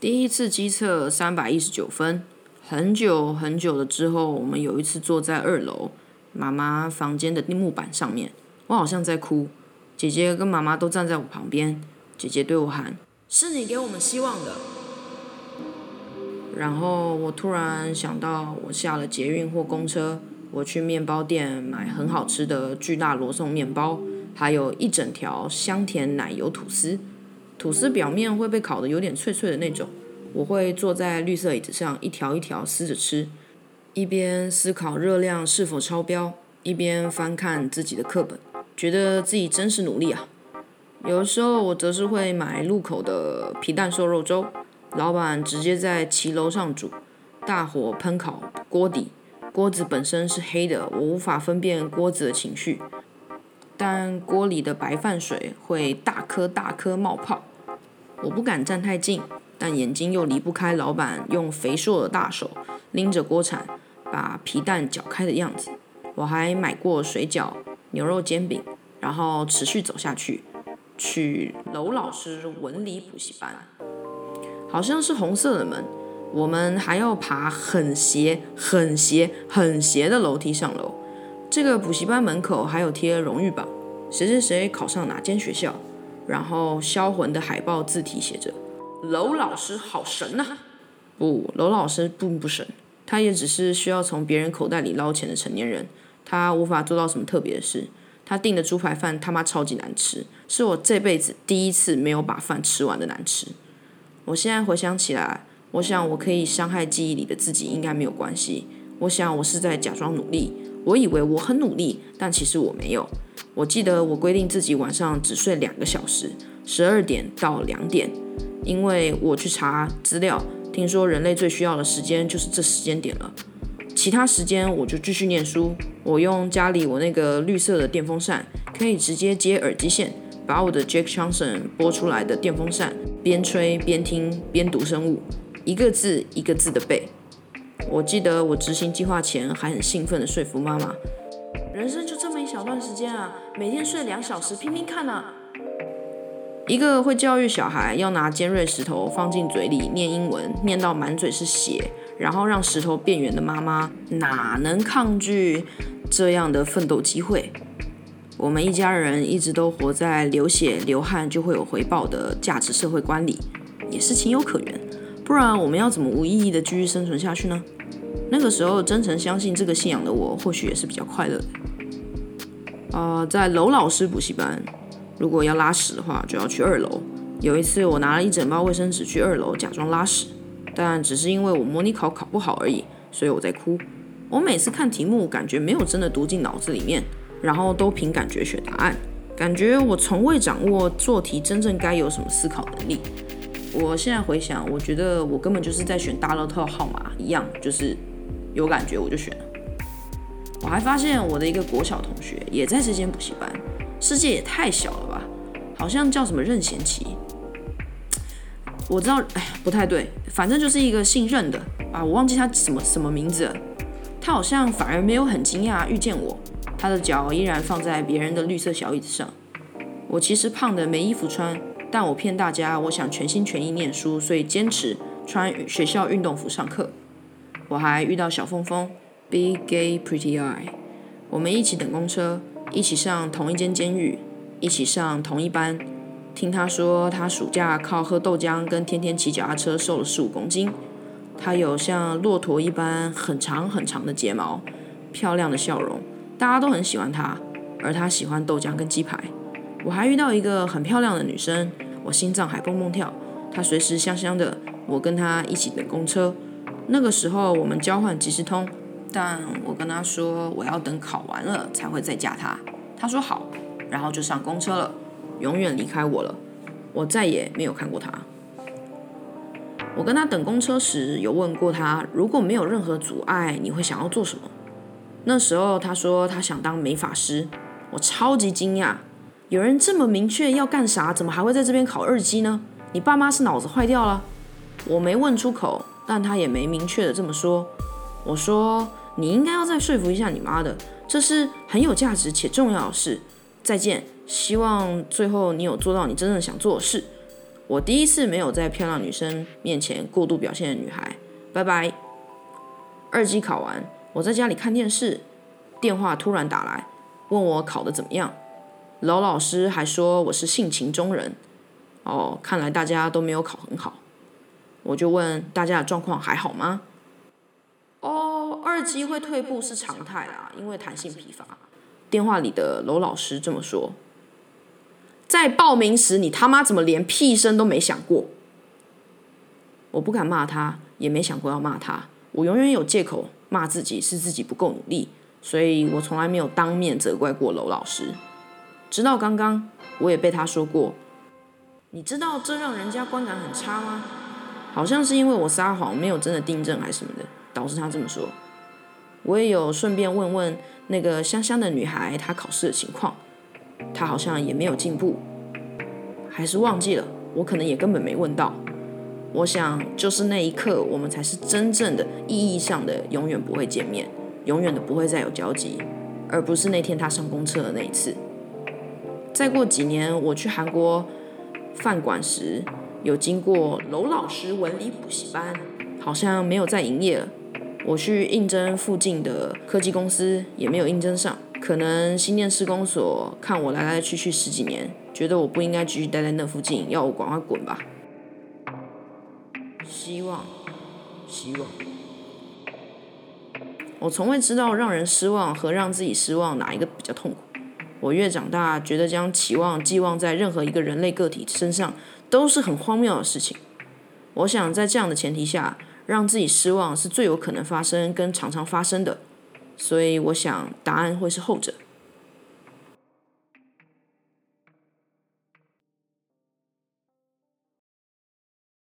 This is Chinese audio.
第一次机测三百一十九分，很久很久了之后，我们有一次坐在二楼妈妈房间的木板上面，我好像在哭，姐姐跟妈妈都站在我旁边，姐姐对我喊：“是你给我们希望的。”然后我突然想到，我下了捷运或公车，我去面包店买很好吃的巨大罗宋面包，还有一整条香甜奶油吐司。吐司表面会被烤得有点脆脆的那种，我会坐在绿色椅子上一条一条撕着吃，一边思考热量是否超标，一边翻看自己的课本，觉得自己真是努力啊。有时候我则是会买路口的皮蛋瘦肉粥，老板直接在骑楼上煮，大火喷烤锅底，锅子本身是黑的，我无法分辨锅子的情绪。但锅里的白饭水会大颗大颗冒泡，我不敢站太近，但眼睛又离不开老板用肥硕的大手拎着锅铲把皮蛋搅开的样子。我还买过水饺、牛肉煎饼，然后持续走下去，去娄老师文理补习班，好像是红色的门，我们还要爬很斜、很斜、很斜的楼梯上楼。这个补习班门口还有贴荣誉榜，谁谁谁考上哪间学校，然后销魂的海报字体写着“娄老师好神呐”。不，娄老师并不神，他也只是需要从别人口袋里捞钱的成年人，他无法做到什么特别的事。他订的猪排饭他妈超级难吃，是我这辈子第一次没有把饭吃完的难吃。我现在回想起来，我想我可以伤害记忆里的自己应该没有关系。我想我是在假装努力。我以为我很努力，但其实我没有。我记得我规定自己晚上只睡两个小时，十二点到两点，因为我去查资料，听说人类最需要的时间就是这时间点了。其他时间我就继续念书。我用家里我那个绿色的电风扇，可以直接接耳机线，把我的 Jack Johnson 播出来的电风扇边吹边听边读生物，一个字一个字的背。我记得我执行计划前还很兴奋地说服妈妈：“人生就这么一小段时间啊，每天睡两小时，拼拼看啊！”一个会教育小孩要拿尖锐石头放进嘴里念英文，念到满嘴是血，然后让石头变圆的妈妈，哪能抗拒这样的奋斗机会？我们一家人一直都活在流血流汗就会有回报的价值社会观里，也是情有可原。不然我们要怎么无意义的继续生存下去呢？那个时候真诚相信这个信仰的我，或许也是比较快乐的。啊，在娄老师补习班，如果要拉屎的话，就要去二楼。有一次，我拿了一整包卫生纸去二楼假装拉屎，但只是因为我模拟考考不好而已，所以我在哭。我每次看题目，感觉没有真的读进脑子里面，然后都凭感觉选答案，感觉我从未掌握做题真正该有什么思考能力。我现在回想，我觉得我根本就是在选大乐透号码一样，就是。有感觉我就选了。我还发现我的一个国小同学也在这间补习班，世界也太小了吧？好像叫什么任贤齐。我知道，哎呀，不太对，反正就是一个姓任的啊，我忘记他什么什么名字。他好像反而没有很惊讶遇见我，他的脚依然放在别人的绿色小椅子上。我其实胖的没衣服穿，但我骗大家，我想全心全意念书，所以坚持穿学校运动服上课。我还遇到小峰峰，Big Gay Pretty Eye，我们一起等公车，一起上同一间监狱，一起上同一班。听他说，他暑假靠喝豆浆跟天天骑脚踏车瘦了十五公斤。他有像骆驼一般很长很长的睫毛，漂亮的笑容，大家都很喜欢他。而他喜欢豆浆跟鸡排。我还遇到一个很漂亮的女生，我心脏还蹦蹦跳。她随时香香的，我跟她一起等公车。那个时候我们交换即时通，但我跟她说我要等考完了才会再嫁她。她说好，然后就上公车了，永远离开我了。我再也没有看过她。我跟她等公车时有问过她，如果没有任何阻碍，你会想要做什么？那时候她说她想当美发师。我超级惊讶，有人这么明确要干啥，怎么还会在这边考二级呢？你爸妈是脑子坏掉了？我没问出口。但他也没明确的这么说。我说你应该要再说服一下你妈的，这是很有价值且重要的事。再见，希望最后你有做到你真正想做的事。我第一次没有在漂亮女生面前过度表现的女孩。拜拜。二级考完，我在家里看电视，电话突然打来，问我考得怎么样。娄老师还说我是性情中人。哦，看来大家都没有考很好。我就问大家的状况还好吗？哦，二级会退步是常态啦，因为弹性疲乏。电话里的娄老师这么说。在报名时，你他妈怎么连屁声都没想过？我不敢骂他，也没想过要骂他。我永远有借口骂自己是自己不够努力，所以我从来没有当面责怪过娄老师。直到刚刚，我也被他说过。你知道这让人家观感很差吗？好像是因为我撒谎，没有真的订正还是什么的，导致他这么说。我也有顺便问问那个香香的女孩她考试的情况。她好像也没有进步，还是忘记了。我可能也根本没问到。我想，就是那一刻，我们才是真正的意义上的永远不会见面，永远的不会再有交集，而不是那天她上公厕的那一次。再过几年，我去韩国饭馆时，有经过娄老师文理补习班，好像没有再营业了。我去应征附近的科技公司，也没有应征上。可能新店施工所看我来来去去十几年，觉得我不应该继续待在那附近，要我赶快滚吧。希望，希望。我从未知道让人失望和让自己失望哪一个比较痛苦。我越长大，觉得将期望寄望在任何一个人类个体身上都是很荒谬的事情。我想在这样的前提下，让自己失望是最有可能发生跟常常发生的。所以我想，答案会是后者。